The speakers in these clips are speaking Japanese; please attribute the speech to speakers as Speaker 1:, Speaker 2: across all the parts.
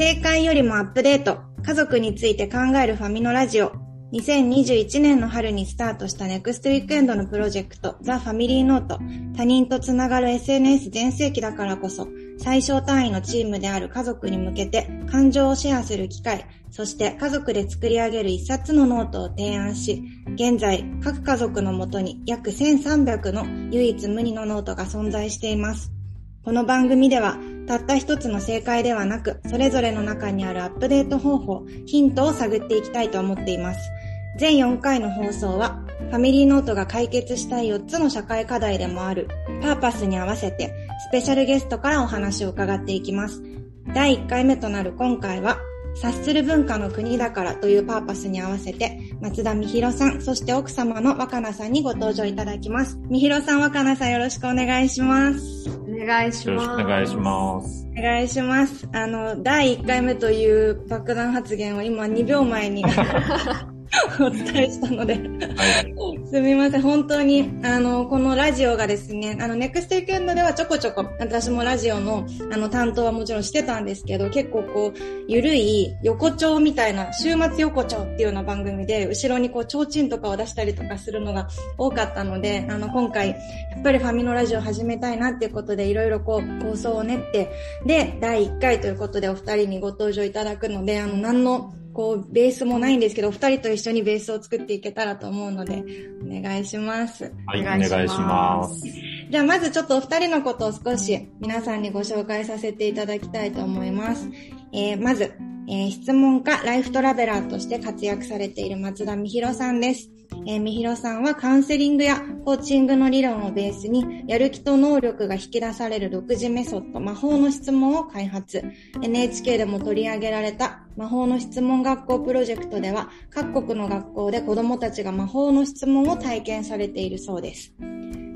Speaker 1: 正解よりもアップデート、家族について考えるファミノラジオ。2021年の春にスタートした NEXTWEEKEND のプロジェクト、 The Family Note。他人とつながる SNS 全盛期だからこそ、最小単位のチームである家族に向けて感情をシェアする機会、そして家族で作り上げる一冊のノートを提案し、現在各家族のもとに約1300の唯一無二のノートが存在しています。この番組では、たった一つの正解ではなく、それぞれの中にあるアップデート方法、ヒントを探っていきたいと思っています。全4回の放送は、ファミリーノートが解決したい4つの社会課題でもある、パーパスに合わせて、スペシャルゲストからお話を伺っていきます。第1回目となる今回は、察する文化の国だからというパーパスに合わせて、松田美弘さん、そして奥様の若菜さんにご登場いただきます。美弘さん、若菜さんよろしくお願いします。
Speaker 2: お願いします。よろしくお願いします。
Speaker 1: お願いします。あの、第1回目という爆弾発言を今2秒前に お伝えしたので、はい、すみません。本当に、あの、このラジオがですね、あの、ネクストウィークエンドではちょこちょこ、私もラジオの、あの、担当はもちろんしてたんですけど、結構こう、ゆるい横丁みたいな、週末横丁っていうような番組で、後ろにこう、提灯とかを出したりとかするのが多かったので、あの、今回、やっぱりファミのラジオ始めたいなっていうことで、いろいろこう、構想を練って、で、第1回ということでお二人にご登場いただくので、あの、何のこう、ベースもないんですけど、二人と一緒にベースを作っていけたらと思うので、お願いします。
Speaker 2: はい、お願いします。
Speaker 1: じゃあ、まずちょっとお二人のことを少し皆さんにご紹介させていただきたいと思います。えー、まず、えー、質問家、ライフトラベラーとして活躍されている松田美弘さんです。えー、みひろさんはカウンセリングやコーチングの理論をベースに、やる気と能力が引き出される独自メソッド、魔法の質問を開発。NHK でも取り上げられた魔法の質問学校プロジェクトでは、各国の学校で子供たちが魔法の質問を体験されているそうです。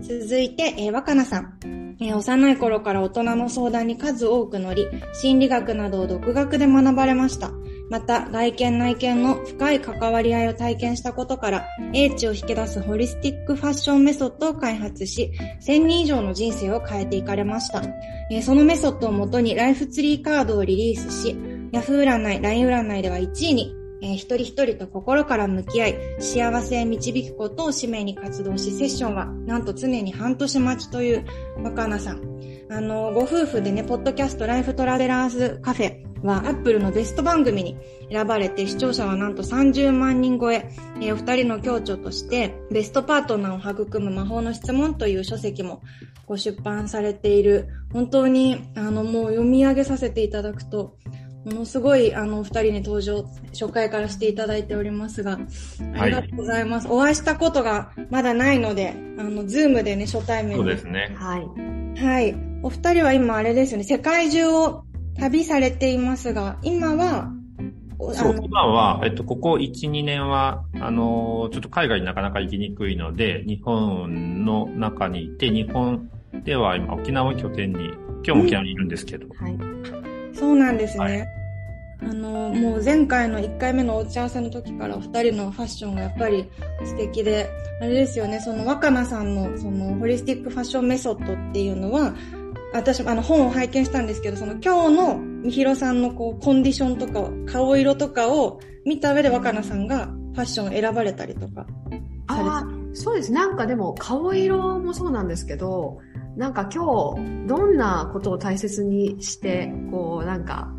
Speaker 1: 続いて、えー、若菜さん。え、幼い頃から大人の相談に数多く乗り、心理学などを独学で学ばれました。また、外見内面の深い関わり合いを体験したことから、英知を引き出すホリスティックファッションメソッドを開発し、1000人以上の人生を変えていかれました。え、そのメソッドをもとにライフツリーカードをリリースし、ヤフー占い、LINE 占いでは1位にえー、一人一人と心から向き合い、幸せへ導くことを使命に活動し、セッションはなんと常に半年待ちという若菜さん。あの、ご夫婦でね、ポッドキャスト Life Travelers Cafe はアップルのベスト番組に選ばれて、視聴者はなんと30万人超え、えー、お二人の共著として、ベストパートナーを育む魔法の質問という書籍もご出版されている、本当に、あの、もう読み上げさせていただくと、ものすごいあのお二人に登場初回からしていただいておりますが、ありがとうございます。はい、お会いしたことがまだないので、あの、ズームでね、初対面
Speaker 2: そうですね。
Speaker 1: はい。はい。お二人は今あれですよね、世界中を旅されていますが、今は、
Speaker 2: そう、今は、えっと、ここ1、2年は、あの、ちょっと海外になかなか行きにくいので、日本の中にいて、日本では今沖縄を拠点に、今日も沖縄にいるんですけど、うん、はい。
Speaker 1: そうなんですね。はいあの、もう前回の1回目のお打ち合わせの時からお二人のファッションがやっぱり素敵で、あれですよね、その若菜さんのそのホリスティックファッションメソッドっていうのは、私あの本を拝見したんですけど、その今日のみひろさんのこうコンディションとか顔色とかを見た上で若菜さんがファッションを選ばれたりとか
Speaker 3: ああ、そうです。なんかでも顔色もそうなんですけど、なんか今日どんなことを大切にして、こうなんか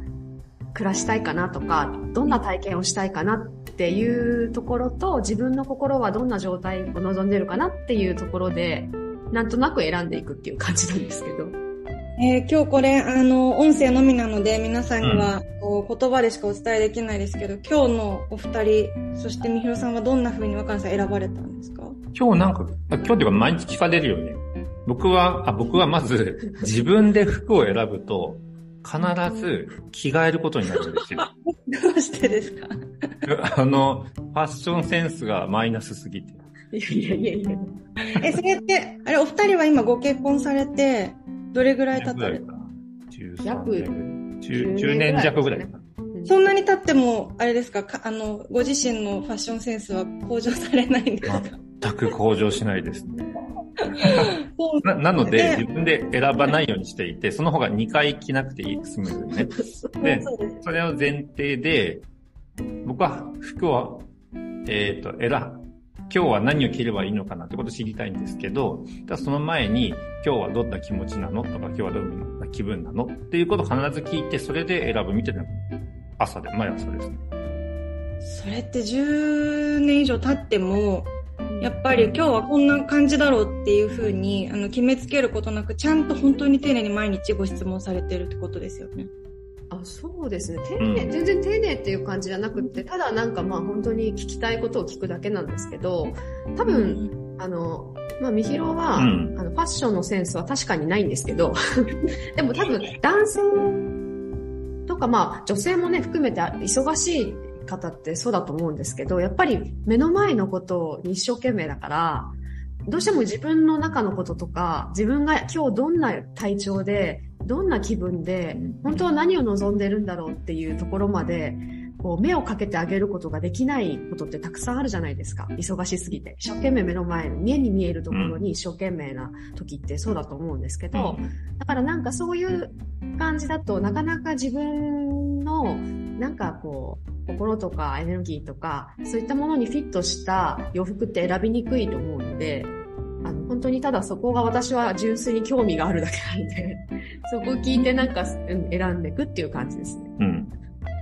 Speaker 3: 暮らしたいかなとか、どんな体験をしたいかなっていうところと、自分の心はどんな状態を望んでるかなっていうところで、なんとなく選んでいくっていう感じなんですけど。
Speaker 1: えー、今日これ、あの、音声のみなので、皆さんには、こう、言葉でしかお伝えできないですけど、今日のお二人、そしてみひろさんはどんな風に若菜さん選ばれたんですか？
Speaker 2: 今日なんか、今日っていうか毎日聞かれるよね。僕は、あ、僕はまず、自分で服を選ぶと、必ず着替えることになるんですよ。
Speaker 1: どうしてですか？
Speaker 2: あの、ファッションセンスがマイナスすぎて。
Speaker 1: いやいやいやえ、それって、あれ、お二人は今ご結婚されて、どれぐらい経たれた
Speaker 3: 約
Speaker 2: 10, 10年弱ぐらい
Speaker 1: そんなに経っても、あれですか？あの、ご自身のファッションセンスは向上されないんですか？
Speaker 2: 全く向上しないですね。ななので、自分で選ばないようにしていて、その方が2回着なくていい、スムーズにね。で、それを前提で、僕は服を、えっ、ー、と、選、今日は何を着ればいいのかなってことを知りたいんですけど、ただその前に、今日はどんな気持ちなのとか、今日はどんな気分なのっていうことを必ず聞いて、それで選ぶみたいな朝で、毎朝ですね。
Speaker 1: それって10年以上経っても、やっぱり今日はこんな感じだろうっていうふうにあの決めつけることなく、ちゃんと本当に丁寧に毎日ご質問されてるってことですよね。
Speaker 3: あそうですね。丁寧、うん、全然丁寧っていう感じじゃなくてただなんかまあ本当に聞きたいことを聞くだけなんですけど多分、うん、あのまあ、みひろは、うん、あのファッションのセンスは確かにないんですけど でも多分男性とかまあ女性もね含めて忙しい方ってそうだと思うんですけど、やっぱり目の前のことに一生懸命だから、どうしても自分の中のこととか、自分が今日どんな体調で、どんな気分で、本当は何を望んでるんだろうっていうところまで、こう目をかけてあげることができないことってたくさんあるじゃないですか。忙しすぎて。一生懸命目の前の、目に見えるところに一生懸命な時ってそうだと思うんですけど、だからなんかそういう感じだとなかなか自分のなんかこう、心とかエネルギーとか、そういったものにフィットした洋服って選びにくいと思うので、あの、本当にただそこが私は純粋に興味があるだけなんで、そこを聞いてなんか選んでいくっていう感じですね。
Speaker 2: うん。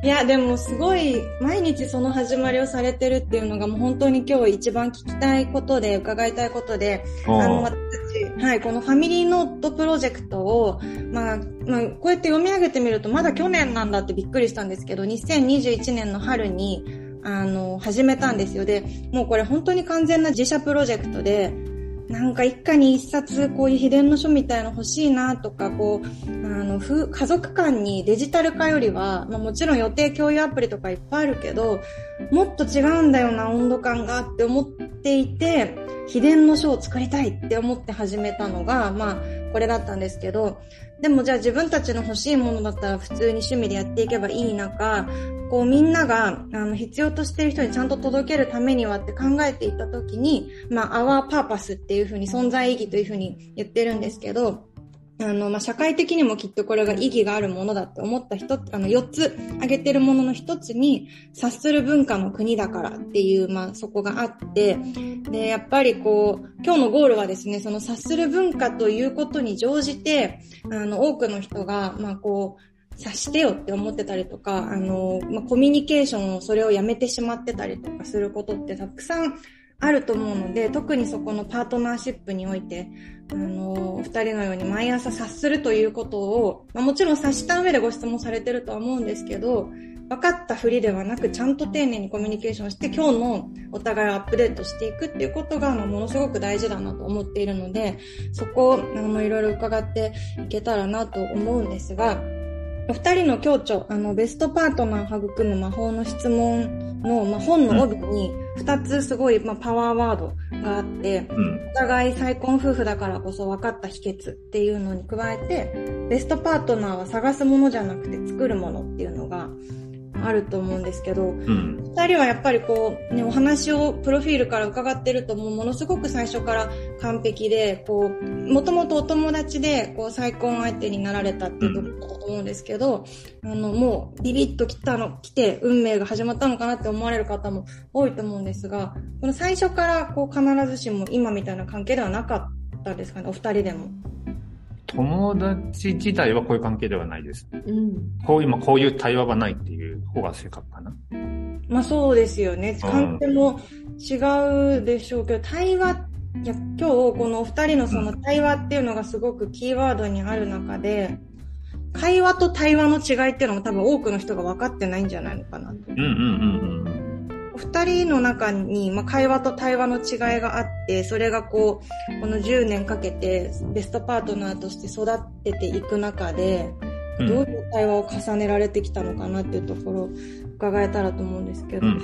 Speaker 1: いや、でもすごい、毎日その始まりをされてるっていうのがもう本当に今日一番聞きたいことで、伺いたいことで、あの、私たち、はい、このファミリーノートプロジェクトを、まあ、まあ、こうやって読み上げてみると、まだ去年なんだってびっくりしたんですけど、2021年の春に、あの、始めたんですよ。で、もうこれ本当に完全な自社プロジェクトで、なんか一家に一冊こういう秘伝の書みたいな欲しいなとか、こう、あの、家族間にデジタル化よりは、まあ、もちろん予定共有アプリとかいっぱいあるけど、もっと違うんだよな、温度感がって思っていて、秘伝の書を作りたいって思って始めたのが、まあ、これだったんですけど、でもじゃあ自分たちの欲しいものだったら普通に趣味でやっていけばいい中、こうみんながあの必要としている人にちゃんと届けるためにはって考えていった時に、まあ、our purpose っていうふうに存在意義というふうに言ってるんですけど、あの、まあ、社会的にもきっとこれが意義があるものだって思った人、あの、4つ挙げてるものの1つに、察する文化の国だからっていう、まあ、そこがあって、で、やっぱりこう、今日のゴールはですね、その察する文化ということに乗じて、あの、多くの人が、まあ、こう、察してよって思ってたりとか、あの、まあ、コミュニケーションをそれをやめてしまってたりとかすることってたくさんあると思うので、特にそこのパートナーシップにおいて、あの、二人のように毎朝察するということを、まあ、もちろん察した上でご質問されてるとは思うんですけど、分かったふりではなく、ちゃんと丁寧にコミュニケーションして、今日のお互いをアップデートしていくっていうことが、まあ、ものすごく大事だなと思っているので、そこを、あの、いろいろ伺っていけたらなと思うんですが、お二人の共著、あの、ベストパートナー育む魔法の質問の、まあ、本の帯に、二つすごい、まあ、パワーワードがあって、うん、お互い再婚夫婦だからこそ分かった秘訣っていうのに加えて、ベストパートナーは探すものじゃなくて作るものっていうのが、あると思うんですけど、うん、2人はやっぱりこう、ね、お話をプロフィールから伺ってるともうものすごく最初から完璧で、こう、もともとお友達でこう再婚相手になられたっていうところだと思うんですけど、うん、あの、もうビビッと来たの、来て運命が始まったのかなって思われる方も多いと思うんですが、この最初からこう必ずしも今みたいな関係ではなかったですかね、お二人でも。
Speaker 2: 友達自体はこういう関係ではないです。うん、こう今こういう対話がないっていう方が正確かな。
Speaker 1: まあそうですよね。関係も違うでしょうけど、対話、いや今日このお二人のその対話っていうのがすごくキーワードにある中で、会話と対話の違いっていうのも多分多くの人が分かってないんじゃないのかなと。うんうんうんうん。お二人の中に、まあ、会話と対話の違いがあって、それがこう、この10年かけてベストパートナーとして育てていく中で、どういう対話を重ねられてきたのかなっていうところ伺えたらと思うんですけど。うんうん、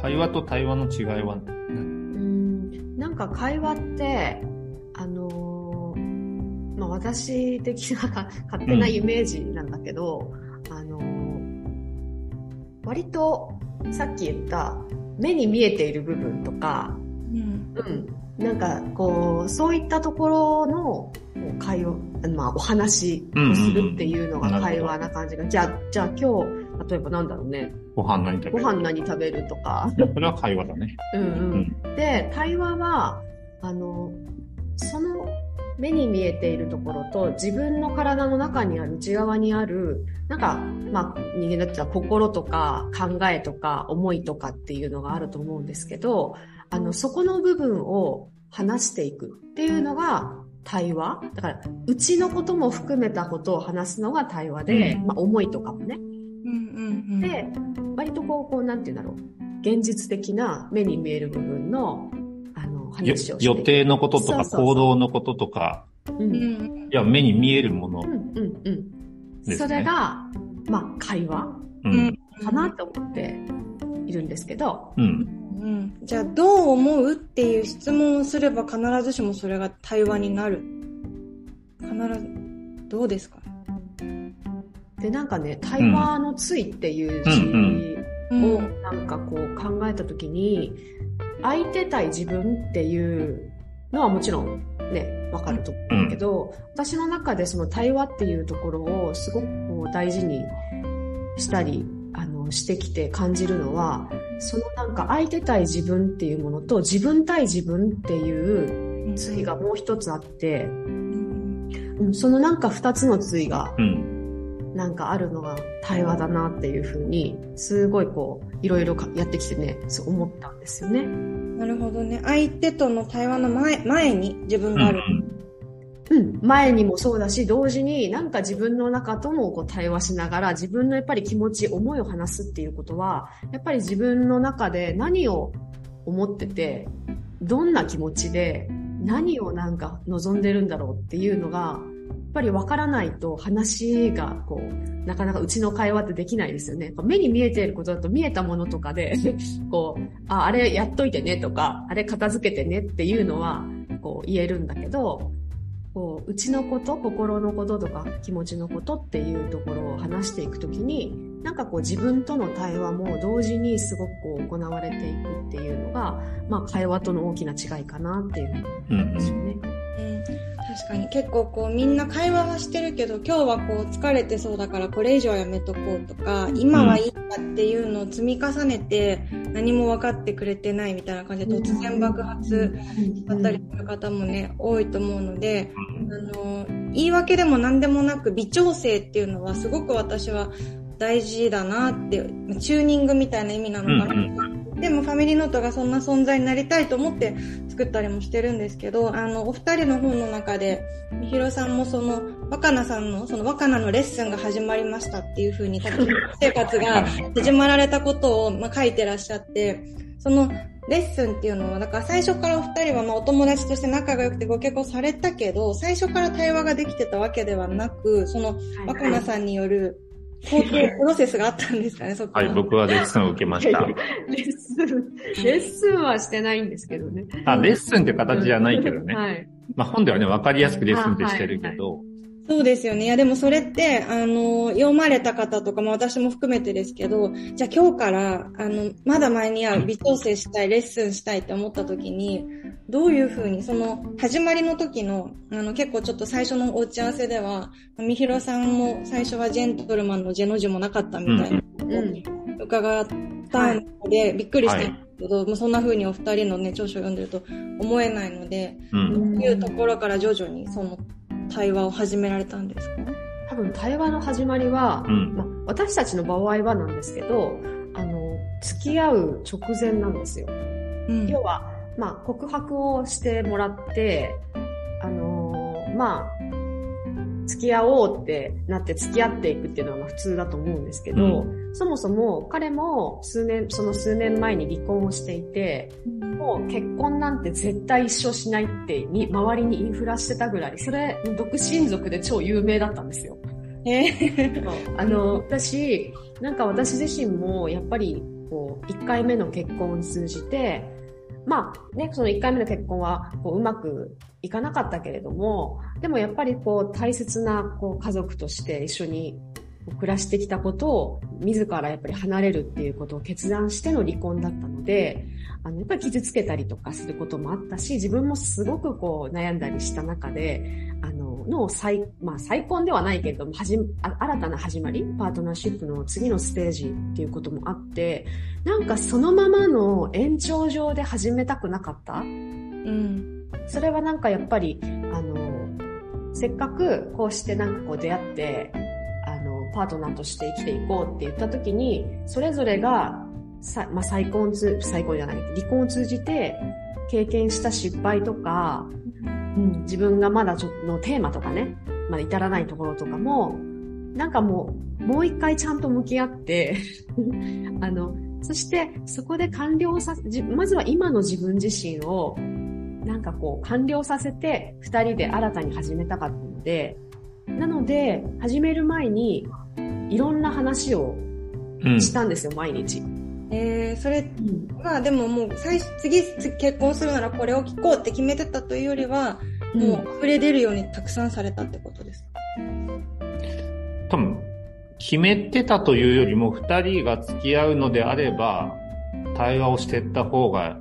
Speaker 2: 会話と対話の違いはう
Speaker 3: ん。なんか会話って、あのー、まあ、私的な勝手なイメージなんだけど、うん、あのー、割とさっき言った目に見えている部分とか、うん、うん、なんか、こう、そういったところの会話、まあ、お話をするっていうのが会話な感じが、じゃあ、じゃあ今日、例えばなんだろうね。
Speaker 2: ご飯何食べる？
Speaker 3: ご飯何食べるとか。
Speaker 2: それは会話だね。
Speaker 3: うんうん。で、対話は、あの、その目に見えているところと自分の体の中にある内側にある、なんか、まあ、人間だったら心とか考えとか思いとかっていうのがあると思うんですけど、あの、そこの部分を話していくっていうのが対話。だから、うちのことも含めたことを話すのが対話で、
Speaker 2: うん
Speaker 3: まあ、思いとかもね。で、割とこう、こう、なんて言うんだろう。現実的な目に見える部分の、話を。
Speaker 2: 予定のこととか行動のこととか、
Speaker 3: う。
Speaker 1: うん
Speaker 3: うん、
Speaker 1: ん
Speaker 2: いや、目に見えるもの
Speaker 3: うん、うん。
Speaker 2: ですね。
Speaker 3: それが、まあ、会話
Speaker 2: う
Speaker 1: うん
Speaker 2: ん。
Speaker 3: かなと思っているんですけど、
Speaker 2: うん。
Speaker 1: うん。じゃあ、どう思うっていう質問をすれば必ずしもそれが対話になる？必ず、どうですか？
Speaker 3: で、なんかね、対話のついっていう字
Speaker 2: うん
Speaker 3: をなんかこう考えたときに、相手対自分っていうのはもちろんね、わかると思うけど、私の中でその対話っていうところをすごくこう大事にしたり、あの、してきて感じるのは、そのなんか相手対自分っていうものと自分対自分っていう対がもう一つあって、
Speaker 1: うん。
Speaker 3: うんそのなんか二つの対が
Speaker 2: うん。
Speaker 3: なんかあるのが対話だなっていうふうに、すごいこう、いろいろかやってきてね、そう思ったんですよね。
Speaker 1: なるほどね。相手との対話の前、前に自分
Speaker 2: うん
Speaker 1: がある。
Speaker 3: うん。前にもそうだし、同時になんか自分の中ともこう対話しながら、自分のやっぱり気持ち、思いを話すっていうことは、やっぱり自分の中で何を思ってて、どんな気持ちで、何をなんか望んでるんだろうっていうのが、やっぱり分からないと話がこう、なかなかうちの会話ってできないですよね。目に見えていることだと見えたものとかで、こう、あ、あれやっといてねとか、あれ片付けてねっていうのは、こう言えるんだけど、こう、うちのこと、心のこととか気持ちのことっていうところを話していくときに、なんかこう自分との対話も同時にすごくこう行われていくっていうのが、まあ会話との大きな違いかなっていうふうに思うんですよね。
Speaker 1: うん確かに。結構こうみんな会話はしてるけど今日はこう疲れてそうだからこれ以上はやめとこうとか今はいいんだっていうのを積み重ねて何も分かってくれてないみたいな感じで突然爆発だったりする方もね多いと思うのであの言い訳でも何でもなく微調整っていうのはすごく私は大事だなってチューニングみたいな意味なのかな、
Speaker 2: うん
Speaker 1: でもファミリーノートがそんな存在になりたいと思って作ったりもしてるんですけど、あの、お二人の本の中で、みひろさんもその、若菜さんの、その若菜のレッスンが始まりましたっていう風に、多分、生活が始まられたことを、まあ、書いてらっしゃって、その、レッスンっていうのは、だから最初からお二人はまあお友達として仲が良くてご結婚されたけど、最初から対話ができてたわけではなく、その若菜さんによる工程、プロセスがあったんですかね、そこ
Speaker 2: はい、僕はレッスンを受けました。
Speaker 3: レッスン、レッスンはしてないんですけどね。
Speaker 2: あ、レッスンって形じゃないけどね。
Speaker 3: はい。
Speaker 2: まあ本ではね、わかりやすくレッスンってしてるけど、
Speaker 1: そうですよね。いや、でもそれって、あの、読まれた方とか、まあ私も含めてですけど、じゃあ今日から、あの、まだ前には微調整したい、レッスンしたいって思った時に、どういうふうに、その、始まりの時の、あの、結構ちょっと最初のお打ち合わせでは、みひろさんも最初はジェントルマンのジェの字もなかったみたいな
Speaker 3: うん。
Speaker 1: 伺ったので、びっくりしたんですけど、もうそんな風にお二人のね、長所を読んでると思えないので、
Speaker 2: うん。
Speaker 1: どういうところから徐々にその対話を始められたんですか？
Speaker 3: 多分対話の始まりは、
Speaker 2: うん。
Speaker 3: まあ、私たちの場合はなんですけど、あの、付き合う直前なんですよ。
Speaker 1: うん
Speaker 3: 要は、まあ、告白をしてもらって、あのーまあ、付き合おうってなって付き合っていくっていうのはまあ普通だと思うんですけど、そもそも彼も数年、その数年前に離婚をしていて、もう結婚なんて絶対一生しないってに周りにインフラしてたぐらい、それ独身族で超有名だったんですよ。
Speaker 1: えー。
Speaker 3: あの、私、なんか私自身もやっぱり、こう、一回目の結婚を通じて、まあね、その一回目の結婚は、こう、うまくいかなかったけれども、でもやっぱりこう、大切な、こう、家族として一緒に、暮らしてきたことを自らやっぱり離れるっていうことを決断しての離婚だったので、あの、やっぱり傷つけたりとかすることもあったし、自分もすごくこう悩んだりした中で、あの、の再、まあ再婚ではないけれども、はじ、新たな始まり、パートナーシップの次のステージっていうこともあって、なんかそのままの延長上で始めたくなかった？うん。それはなんかやっぱり、あの、せっかくこうしてなんかこう出会って、パートナーとして生きていこうって言った時に、それぞれが、さまあ、再婚つ、再婚じゃない、離婚を通じて経験した失敗とか、うん、自分がまだちょっとのテーマとかね、まだ至らないところとかも、なんかもう、もう一回ちゃんと向き合って あの、そしてそこで完了させ、まずは今の自分自身をなんかこう完了させて二人で新たに始めたかったので、なので始める前にいろんな話をしたんですよ、うん、毎日。
Speaker 1: えー、それ、まあでももう最初、次結婚するならこれを聞こうって決めてたというよりは、もう溢れ出るようにたくさんされたってことですか、
Speaker 2: 多分、決めてたというよりも、二人が付き合うのであれば、対話をしていった方が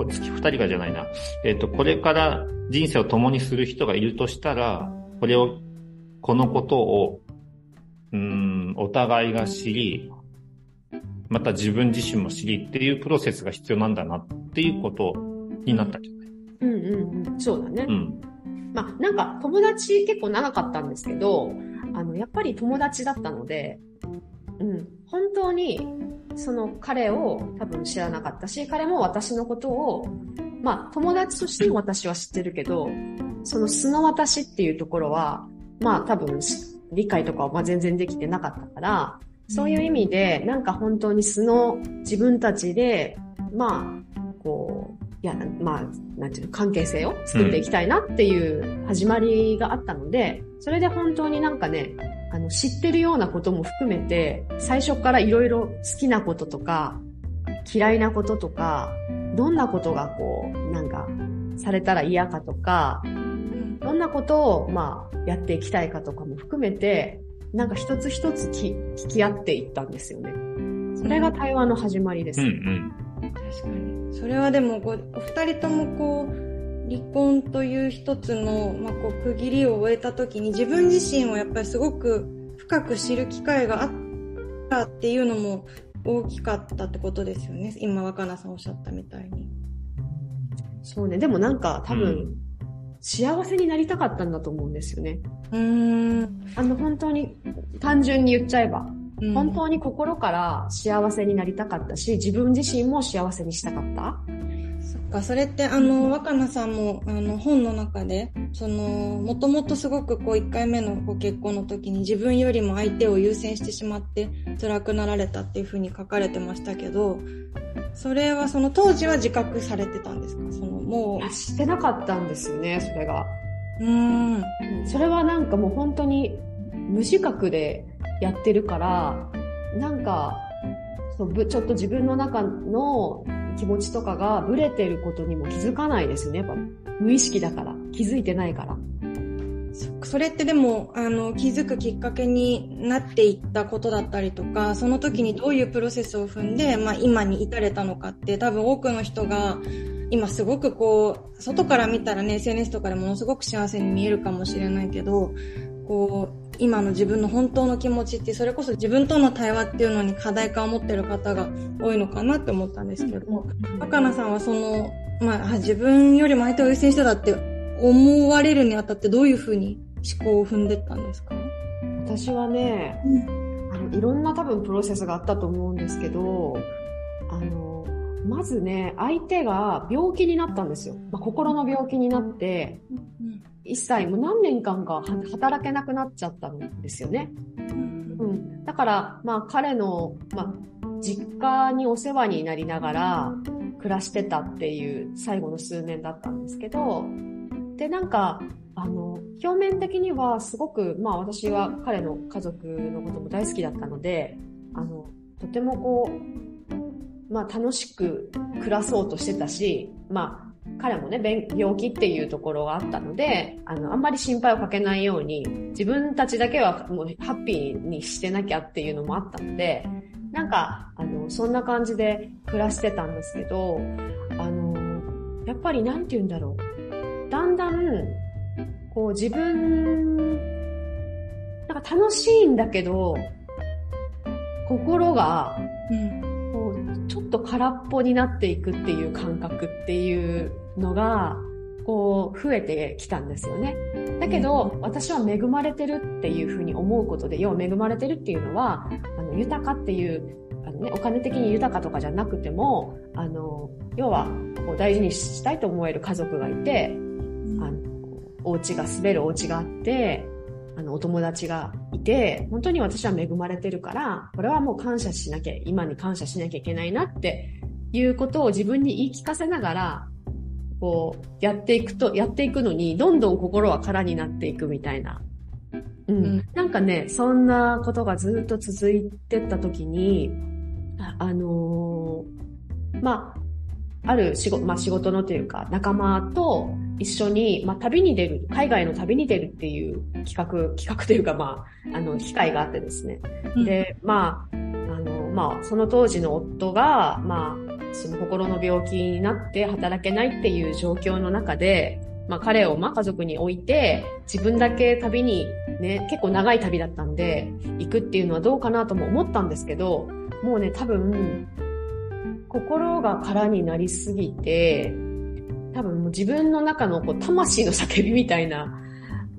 Speaker 2: これ、二人がじゃないな。えっ、ー、と、これから人生を共にする人がいるとしたら、これを、このことを、うん、お互いが知り、また自分自身も知りっていうプロセスが必要なんだなっていうことになったんじゃない？
Speaker 3: うんうんうん。そうだね。うん。まあ、なんか友達結構長かったんですけど、あの、やっぱり友達だったので、うん、本当にその彼を多分知らなかったし、彼も私のことを、まあ友達としても私は知ってるけど、その素の私っていうところは、まあ多分理解とかはまあ全然できてなかったから、そういう意味で、なんか本当に素の自分たちで、まあ、こう、いや、まあ、なんていうの、関係性を作っていきたいなっていう始まりがあったので、それで本当になんかね、あの、知ってるようなことも含めて、最初からいろいろ好きなこととか、嫌いなこととか、どんなことがこう、なんか、されたら嫌かとか、どんなことを、まあ、やっていきたいかとかも含めて、なんか一つ一つ聞き合っていったんですよね。それが対話の始まりです。うんうん、
Speaker 1: 確かに。それはでもお二人ともこう、離婚という一つの、まあ、こう区切りを終えた時に自分自身をやっぱりすごく深く知る機会があったっていうのも大きかったってことですよね。今若菜さんおっしゃったみたいに。
Speaker 3: そうね。でもなんか多分、うん、幸せになりたかったんだと思うんですよね。うん。あの本当に単純に言っちゃえば。本当に心から幸せになりたかったし、自分自身も幸せにしたかった。
Speaker 1: そっか、それってあの、若菜さんもあの本の中で、その、もともとすごくこう1回目のご結婚の時に自分よりも相手を優先してしまって辛くなられたっていうふうに書かれてましたけど、それはその当時は自覚されてたんですか？そのも
Speaker 3: う。してなかったんですよね、それが。うん。それはなんかもう本当に無自覚でやってるから、なんか、そうちょっと自分の中の気持ちとかがブレてることにも気づかないですね。やっぱ無意識だから。気づいてないから。
Speaker 1: それってでも、あの、気づくきっかけになっていったことだったりとか、その時にどういうプロセスを踏んで、まあ今に至れたのかって多分多くの人が今すごくこう、外から見たらね、SNS とかでものすごく幸せに見えるかもしれないけど、こう、今の自分の本当の気持ちって、それこそ自分との対話っていうのに課題感を持ってる方が多いのかなって思ったんですけども、若菜さんはその、まあ、自分よりも相手を優先してたって思われるにあたってどういうふうに思考を踏んでったんですか？
Speaker 3: 私はね、うん、あのいろんな多分プロセスがあったと思うんですけど、まずね、相手が病気になったんですよ。まあ、心の病気になって、一切もう何年間か働けなくなっちゃったんですよね。うん、だから、まあ彼の、まあ、実家にお世話になりながら暮らしてたっていう最後の数年だったんですけど、で、なんか、あの、表面的にはすごく、まあ私は彼の家族のことも大好きだったので、あの、とてもこう、まあ楽しく暮らそうとしてたし、まあ彼もね、病気っていうところがあったので、あの、あんまり心配をかけないように、自分たちだけはもうハッピーにしてなきゃっていうのもあったので、なんか、あの、そんな感じで暮らしてたんですけど、あの、やっぱりなんて言うんだろう。だんだん、こう自分、なんか楽しいんだけど、心が、うちょっと空っぽになっていくっていう感覚っていうのが、こう、増えてきたんですよね。だけど、私は恵まれてるっていうふうに思うことで、要は恵まれてるっていうのは、あの、豊かっていう、あのね、お金的に豊かとかじゃなくても、あの、要は、こう大事にしたいと思える家族がいて、あの、お家が滑るお家があって、あの、お友達がいて、本当に私は恵まれてるから、これはもう感謝しなきゃ、今に感謝しなきゃいけないなっていうことを自分に言い聞かせながら、こう、やっていくと、やっていくのに、どんどん心は空になっていくみたいな。うん。うん、なんかね、そんなことがずっと続いてった時に、あのー、まあ、ある仕事、まあ仕事のというか、仲間と一緒に、まあ旅に出る、海外の旅に出るっていう企画、企画というか、まあ、あの、機会があってですね。うん、で、まあ、あの、まあ、その当時の夫が、まあ、その心の病気になって働けないっていう状況の中で、まあ彼をまあ家族に置いて、自分だけ旅にね、結構長い旅だったんで、行くっていうのはどうかなとも思ったんですけど、もうね、多分、心が空になりすぎて、多分もう自分の中のこう魂の叫びみたいな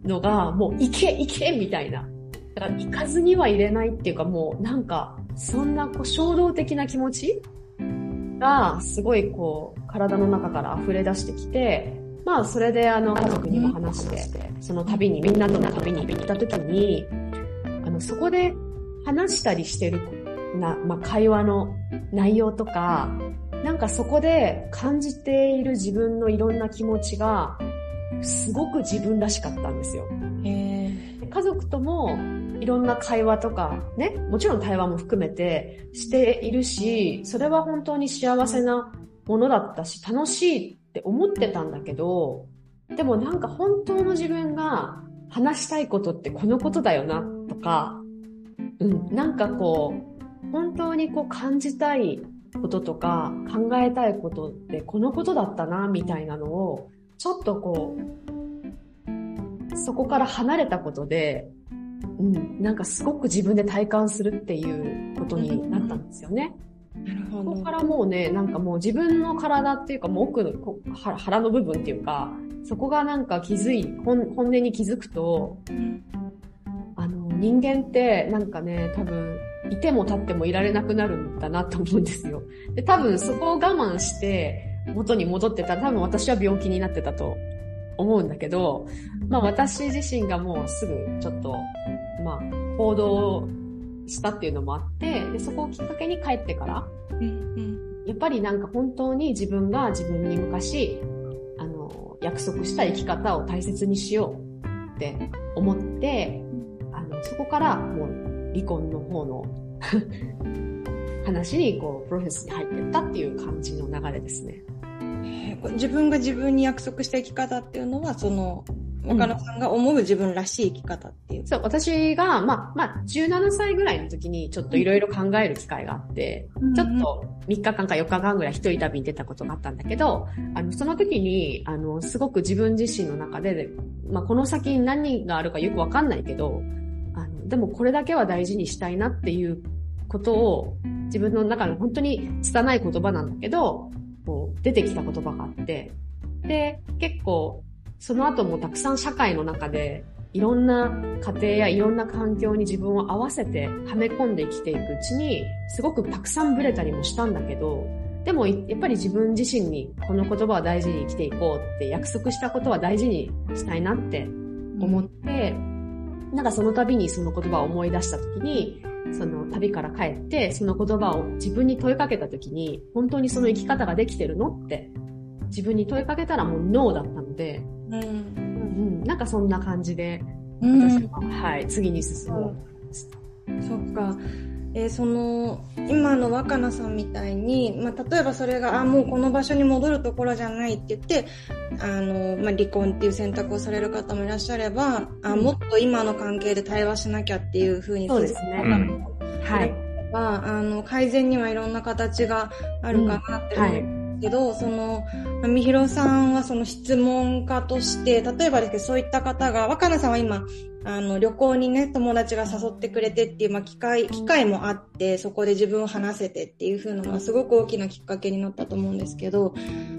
Speaker 3: のが、もう行け行けみたいな。だから行かずにはいれないっていうかもうなんか、そんなこう衝動的な気持ちがすごいこう体の中から溢れ出してきて、まあそれであの家族にも話して、その旅に、みんなとの旅に行った時に、あのそこで話したりしてるな、まあ会話の内容とか、なんかそこで感じている自分のいろんな気持ちが、すごく自分らしかったんですよ。家族ともいろんな会話とかね、もちろん対話も含めてしているし、それは本当に幸せなものだったし、楽しいって思ってたんだけど、でもなんか本当の自分が話したいことってこのことだよなとか、うん、なんかこう、本当にこう感じたいこととか考えたいことってこのことだったなみたいなのを、ちょっとこう、そこから離れたことで、うん、なんかすごく自分で体感するっていうことになったんですよね。なるほど。ここからもうね、なんかもう自分の体っていうか、もう奥の腹の部分っていうか、そこがなんか気づい、本本音に気づくと、あの、人間ってなんかね、多分、いても立ってもいられなくなるんだなと思うんですよ。で、多分そこを我慢して、元に戻ってたら多分私は病気になってたと思うんだけど、まあ私自身がもうすぐちょっと、まあ行動したっていうのもあって、でそこをきっかけに帰ってから、やっぱりなんか本当に自分が自分に昔、あの、約束した生き方を大切にしようって思って、あの、そこからもう離婚の方の 話にこう、プロセスに入ってったっていう感じの流れですね。
Speaker 1: 自分が自分に約束した生き方っていうのは、その、岡野さんが思う自分らしい生き方っていう。
Speaker 3: そう、私が、まあ、まあ、17歳ぐらいの時にちょっといろいろ考える機会があって、うん、ちょっと3日間か4日間ぐらい一人旅に出たことがあったんだけど、あの、その時に、あの、すごく自分自身の中で、まあ、この先に何があるかよくわかんないけど、でもこれだけは大事にしたいなっていうことを、自分の中の本当に拙い言葉なんだけど、こう、出てきた言葉があって、で、結構、その後もたくさん社会の中で、いろんな家庭やいろんな環境に自分を合わせてはめ込んで生きていくうちに、すごくたくさんブレたりもしたんだけど、でもやっぱり自分自身にこの言葉は大事に生きていこうって約束したことは大事にしたいなって思って、うん、なんかその度にその言葉を思い出した時に、その旅から帰って、その言葉を自分に問いかけた時に、本当にその生き方ができてるのって自分に問いかけたらもうノーだったので、うん、うん、なんかそんな感じで、私は、うん、はい、次に進む。
Speaker 1: そっか。えー、その今の若菜さんみたいに、まあ、例えばそれがあもうこの場所に戻るところじゃないって言ってあの、まあ、離婚っていう選択をされる方もいらっしゃれば、あもっと今の関係で対話しなきゃっていうふうに
Speaker 3: そうですね、はい、
Speaker 1: はあの改善にはいろんな形があるかなって思うんですけど、うんはい、そのみひろさんはその質問家として例えばですけどそういった方が若菜さんは今あの、旅行にね、友達が誘ってくれてっていう、まあ、機会、機会もあって、そこで自分を話せてっていう風なのはすごく大きなきっかけになったと思うんですけど、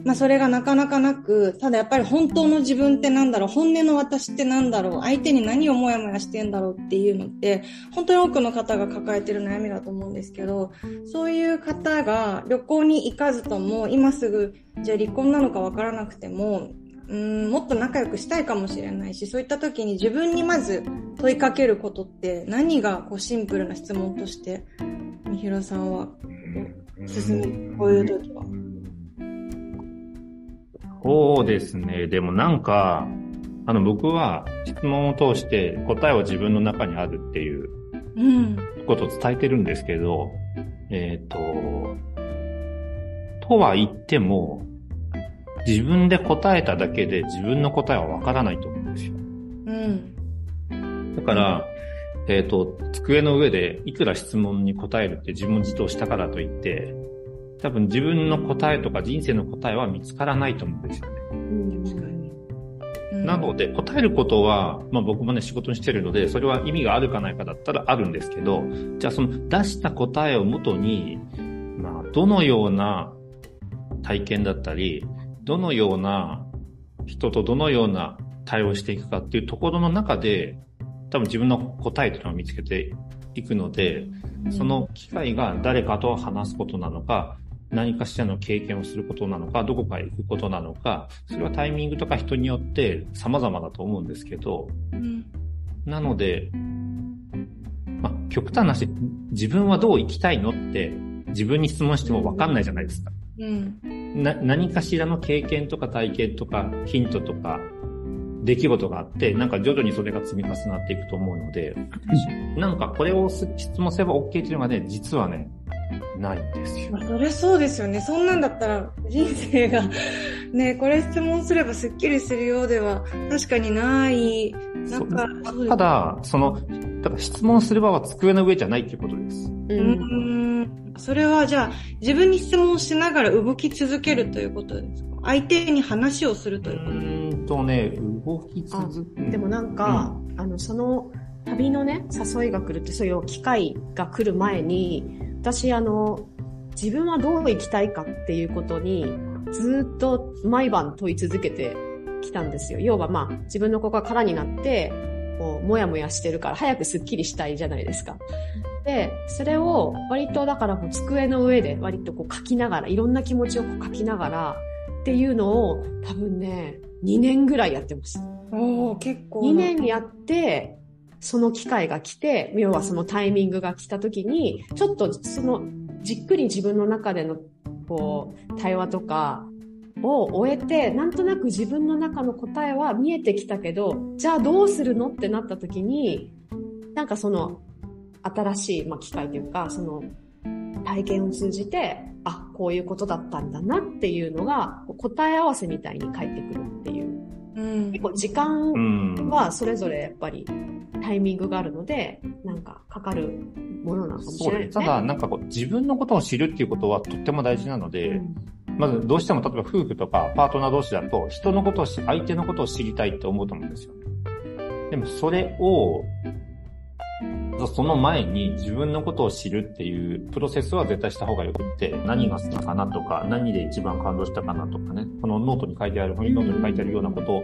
Speaker 1: まあ、それがなかなかなく、ただやっぱり本当の自分ってなんだろう、本音の私ってなんだろう、相手に何をもやもやしてんだろうっていうのって、本当に多くの方が抱えてる悩みだと思うんですけど、そういう方が旅行に行かずとも、今すぐ、じゃあ離婚なのかわからなくても、うんもっと仲良くしたいかもしれないし、そういった時に自分にまず問いかけることって何がこうシンプルな質問として、みひろさんは進む、こういう時は？
Speaker 2: そうですね。でもなんか、あの僕は質問を通して答えは自分の中にあるっていうことを伝えてるんですけど、うん、えっ、ー、と、とは言っても、自分で答えただけで自分の答えはわからないと思うんですよ。うん。だから、えっ、ー、と、机の上でいくら質問に答えるって自問自答したからといって、多分自分の答えとか人生の答えは見つからないと思うんですよね。うん、確かに。なので、答えることは、まあ僕もね、仕事にしてるので、それは意味があるかないかだったらあるんですけど、じゃあその出した答えをもとに、まあ、どのような体験だったり、どのような人とどのような対応していくかっていうところの中で、多分自分の答えというのを見つけていくので、その機会が誰かと話すことなのか、何かしらの経験をすることなのか、どこかへ行くことなのか、それはタイミングとか人によって様々だと思うんですけど、うん、なので、まあ、極端な話、自分はどう生きたいのって自分に質問してもわかんないじゃないですか。うん、な何かしらの経験とか体験とかヒントとか出来事があって、なんか徐々にそれが積み重なっていくと思うので、なんかこれを質問すれば OK っていうのがね、実はね、ないんですよ。
Speaker 1: それそうですよね。そんなんだったら人生が ね、これ質問すればスッキリするようでは確かにない。なんか、
Speaker 2: ただ、その、ただ質問する場は机の上じゃないっていうことです。うん。
Speaker 1: それはじゃあ自分に質問しながら動き続けるということですか？相手に話をするということ
Speaker 2: うんとね、動き続
Speaker 3: けでもなんか、うん、あの、その旅のね、誘いが来るって、そういう機会が来る前に、私あの、自分はどう生きたいかっていうことに、ずっと毎晩問い続けてきたんですよ。要はまあ、自分の子が空になって、こう、もやもやしてるから、早くスッキリしたいじゃないですか。で、それを割とだからこう机の上で割とこう書きながら、いろんな気持ちをこう書きながらっていうのを多分ね、2年ぐらいやってました。
Speaker 1: お結構。
Speaker 3: 2年やって、その機会が来て、要はそのタイミングが来た時に、ちょっとそのじっくり自分の中でのこう対話とかを終えて、なんとなく自分の中の答えは見えてきたけど、じゃあどうするのってなった時に、なんかその新しい、まあ、機会というか、その体験を通じて、あ、こういうことだったんだなっていうのが、答え合わせみたいに返ってくる結構時間はそれぞれやっぱりタイミングがあるので、なんかかかるものなのかもしれないですね。
Speaker 2: ただ、なんかこう、自分のことを知るっていうことはとっても大事なので、うん、まずどうしても例えば夫婦とかパートナー同士だと、人のことを相手のことを知りたいって思うと思うんですよ。でもそれをその前に自分のことを知るっていうプロセスは絶対した方がよくって、何が好きかなとか、何で一番感動したかなとかね、このノートに書いてある、本ノートに書いてあるようなこと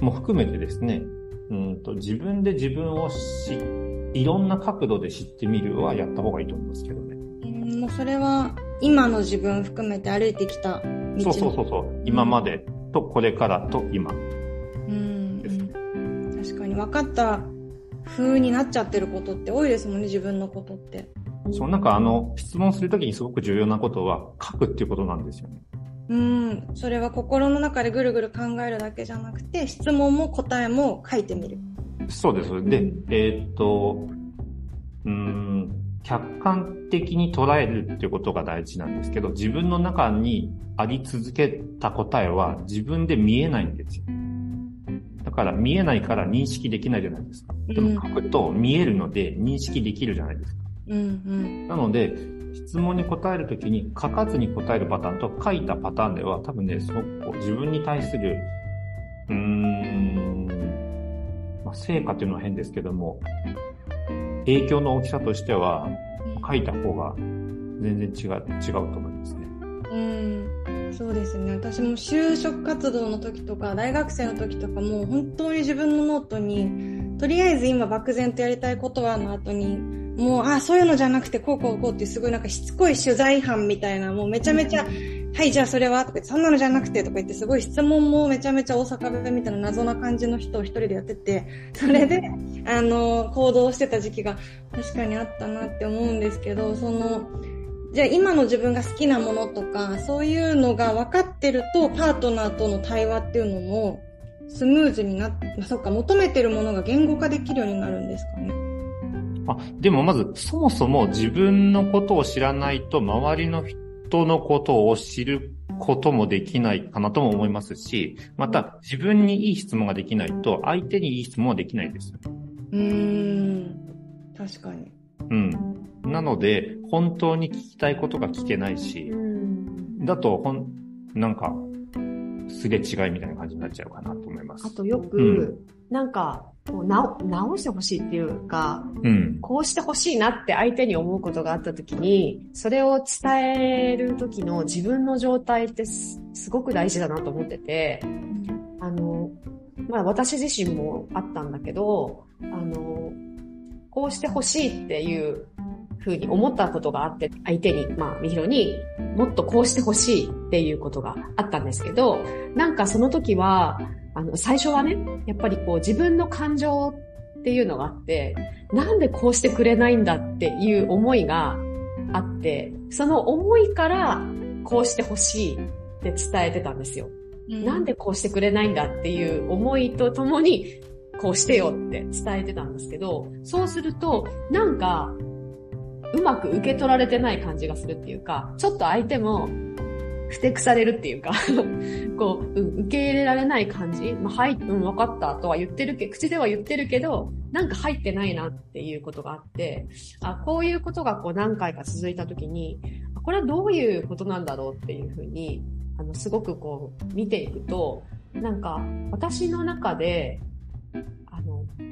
Speaker 2: も含めてですね、うんと自分で自分を知、いろんな角度で知ってみるはやった方がいいと思いますけどね。
Speaker 1: もうそれは今の自分含めて歩いてきた
Speaker 2: 道そうそうそうそう。今までとこれからと今。うん。
Speaker 1: 確かに分かった風になっちゃってることって多いですもんね、自分のことって。
Speaker 2: そう、なんかあの、質問するときにすごく重要なことは書くっていうことなんですよね。
Speaker 1: うん、それは心の中でぐるぐる考えるだけじゃなくて、質問も答えも書いてみる。
Speaker 2: そうです。で、えー、っと、うん、客観的に捉えるっていうことが大事なんですけど、自分の中にあり続けた答えは自分で見えないんですよ。だから見えないから認識できないじゃないですか。でも書くと見えるので認識できるじゃないですか。
Speaker 1: うんうん。
Speaker 2: なので、質問に答えるときに書かずに答えるパターンと書いたパターンでは多分ね、すごく自分に対する、うーん、まあ、成果っていうのは変ですけども、影響の大きさとしては、書いた方が全然違う、違うと思いますね。
Speaker 1: うん、そうですね。私も就職活動の時とか、大学生の時とかも、本当に自分のノートに、とりあえず今漠然とやりたいことはの後に、もう、あ、そういうのじゃなくて、こうこうこうってすごいなんかしつこい取材班みたいな、もうめちゃめちゃ、はい、じゃあそれはとか言って、そんなのじゃなくてとか言って、すごい質問もめちゃめちゃ大阪弁みたいな謎な感じの人を一人でやってて、それで、あの、行動してた時期が確かにあったなって思うんですけど、その、じゃあ今の自分が好きなものとか、そういうのが分かってると、パートナーとの対話っていうのも、スムーズになって、まあ、そっか、求めてるものが言語化できるようになるんですかね。
Speaker 2: あ、でもまず、そもそも自分のことを知らないと、周りの人のことを知ることもできないかなとも思いますし、また、自分にいい質問ができないと、相手にいい質問はできないですよ。
Speaker 1: うーん。確かに。
Speaker 2: うん。なので、本当に聞きたいことが聞けないし
Speaker 3: う、ん。
Speaker 2: だと、ほん、なんか、すれ違いみたいな感じになっちゃうかなと思います
Speaker 3: あ。とよく、
Speaker 2: うん
Speaker 3: なんか、こう直直してほしいっていうか、
Speaker 2: うん。
Speaker 3: こうしてほしいなって相手に思うことがあった時に、それを伝える時の自分の状態ってすすごく大事だなと思ってて、あの、まあ私自身もあったんだけど、あの、こうしてほしいっていうふうに思ったことがあって、相手に、まあ、みひろにもっとこうしてほしいっていうことがあったんですけど、なんかその時は、あの、最初はね、やっぱりこう自分の感情っていうのがあって、なんでこうしてくれないんだっていう思いがあって、その思いからこうしてほしいって伝えてたんですよ。なんでこうしてくれないんだっていう思いとともに、こうしてよって伝えてたんですけど、そうすると、なんか、うまく受け取られてない感じがするっていうか、ちょっと相手も、ふてくされるっていうか、こう、うん受け入れられない感じ。まあ、はい、うん、わかったとは言ってるけど、口では言ってるけど、なんか入ってないなっていうことがあって、あ、こういうことがこう何回か続いたときに、これはどういうことなんだろうっていうふうに、あの、すごくこう、見ていくと、なんか、私の中で、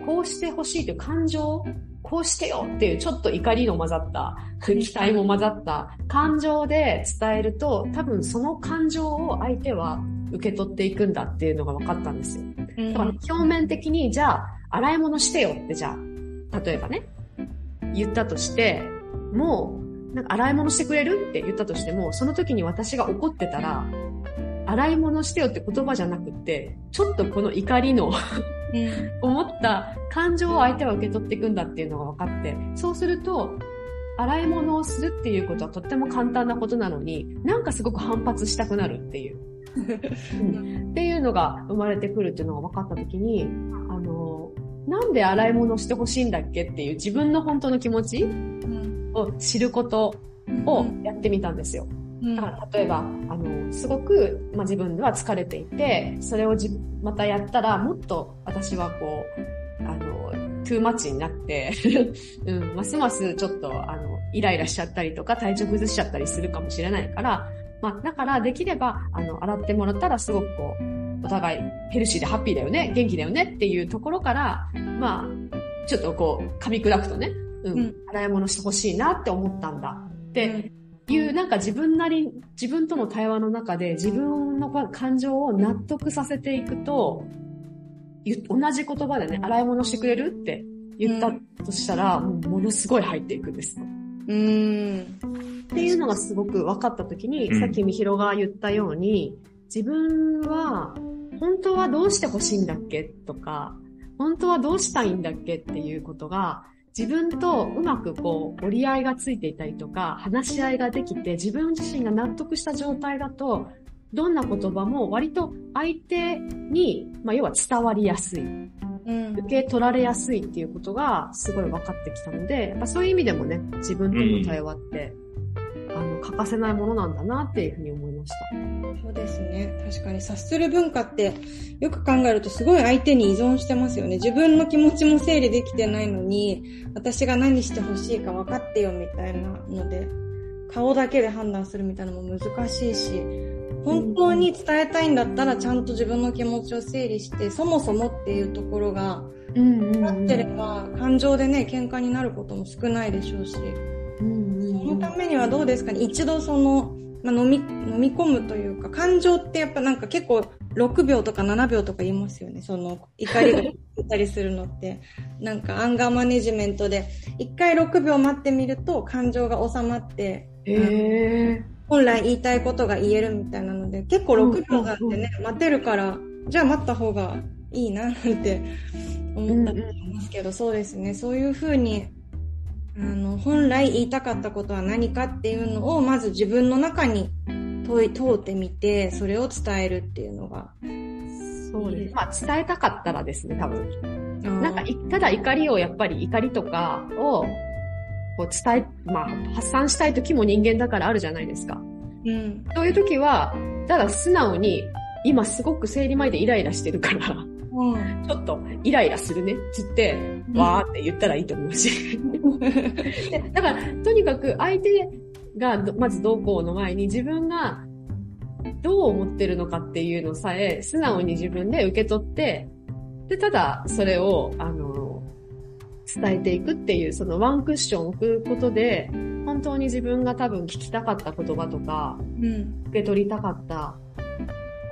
Speaker 3: こうしてほしいという感情、こうしてよっていうちょっと怒りの混ざった、期待も混ざった感情で伝えると、多分その感情を相手は受け取っていくんだっていうのが分かったんですよ。
Speaker 1: うん
Speaker 3: だから表面的に、じゃあ、洗い物してよってじゃあ、例えばね、言ったとして、もう、なんか洗い物してくれるって言ったとしても、その時に私が怒ってたら、洗い物してよって言葉じゃなくって、ちょっとこの怒りの
Speaker 1: うん
Speaker 3: 思った感情を相手は受け取っていくんだっていうのが分かって、そうすると、洗い物をするっていうことはとっても簡単なことなのに、なんかすごく反発したくなるっていう。うんっていうのが生まれてくるっていうのが分かったときに、あの、なんで洗い物をしてほしいんだっけっていう自分の本当の気持ち
Speaker 1: うん
Speaker 3: を知ることをやってみたんですよ。
Speaker 1: うん。
Speaker 3: だから例えば、あの、すごく、まあ、自分では疲れていて、それをじまたやったら、もっと私はこう、あの、トゥーマッチになって、うん、ますますちょっと、あの、イライラしちゃったりとか、体調崩しちゃったりするかもしれないから、まあ、だからできれば、あの、洗ってもらったらすごくこう、お互いヘルシーでハッピーだよね、元気だよねっていうところから、まあ、ちょっとこう、噛み砕くとね、うん、
Speaker 1: うん。
Speaker 3: 洗い物してほしいなって思ったんだ。っていう、なんか自分なり、自分との対話の中で自分の感情を納得させていくと、ゆ同じ言葉でね、洗い物してくれるって言ったとしたら、もうものすごい入っていくんです。
Speaker 1: うん。
Speaker 3: っていうのがすごく分かったときに、
Speaker 2: うん。
Speaker 3: さっきみひろが言ったように、自分は本当はどうしてほしいんだっけとか、本当はどうしたいんだっけっていうことが、自分とうまくこう折り合いがついていたりとか、話し合いができて、自分自身が納得した状態だと、どんな言葉も割と相手に、まあ、要は伝わりやすい。受け取られやすいっていうことがすごい分かってきたので、やっぱそういう意味でもね、自分との対話って、うん、あの、欠かせないものなんだなっていうふうに思いました。
Speaker 1: そうですね。確かに察する文化ってよく考えるとすごい相手に依存してますよね。自分の気持ちも整理できてないのに、私が何してほしいか分かってよみたいなので、顔だけで判断するみたいなのも難しいし、本当に伝えたいんだったらちゃんと自分の気持ちを整理して、そもそもっていうところが、なってれば、感情でね、喧嘩になることも少ないでしょうし、そのためにはどうですかね、一度その、まあ、飲み、飲み込むというか、感情ってやっぱなんか結構6秒とか7秒とか言いますよね。その怒りが出たりするのって。なんかアンガーマネジメントで、一回6秒待ってみると感情が収まって、本来言いたいことが言えるみたいなので、結構6秒だってね、待てるから、じゃあ待った方がいいななんて思ったりしますけど、そうですね。そういうふうに、あの、本来言いたかったことは何かっていうのを、まず自分の中に問い、問うてみて、それを伝えるっていうのが。
Speaker 3: そうです。まあ、伝えたかったらですね、多分。なんか、ただ怒りを、やっぱり怒りとかを、こう伝え、まあ、発散したい時も人間だからあるじゃないですか。うん。そういう時は、ただ素直に、今すごく生理前でイライラしてるから、うん、ちょっとイライラするね。っつって、わーって言ったらいいと思うし。で だから、とにかく相手がまずどうこうの前に自分がどう思ってるのかっていうのさえ素直に自分で受け取って、で、ただそれを、あの、伝えていくっていう、そのワンクッション置くことで、本当に自分が多分聞きたかった言葉とか、うん、受け取りたかった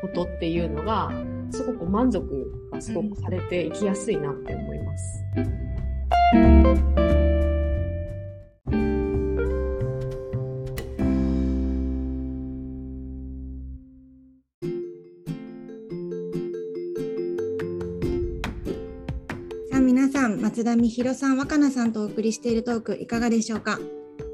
Speaker 3: ことっていうのが、すごく満足がすごくされていきやすいなって思います。うん
Speaker 1: 松田美弘さん、若菜さんとお送りしているトークいかがでしょうか？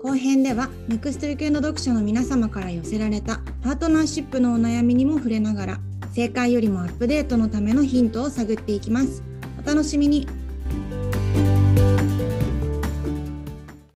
Speaker 1: 後編ではネクストリケンド読者の皆様から寄せられたパートナーシップのお悩みにも触れながら正解よりもアップデートのためのヒントを探っていきます。お楽しみに。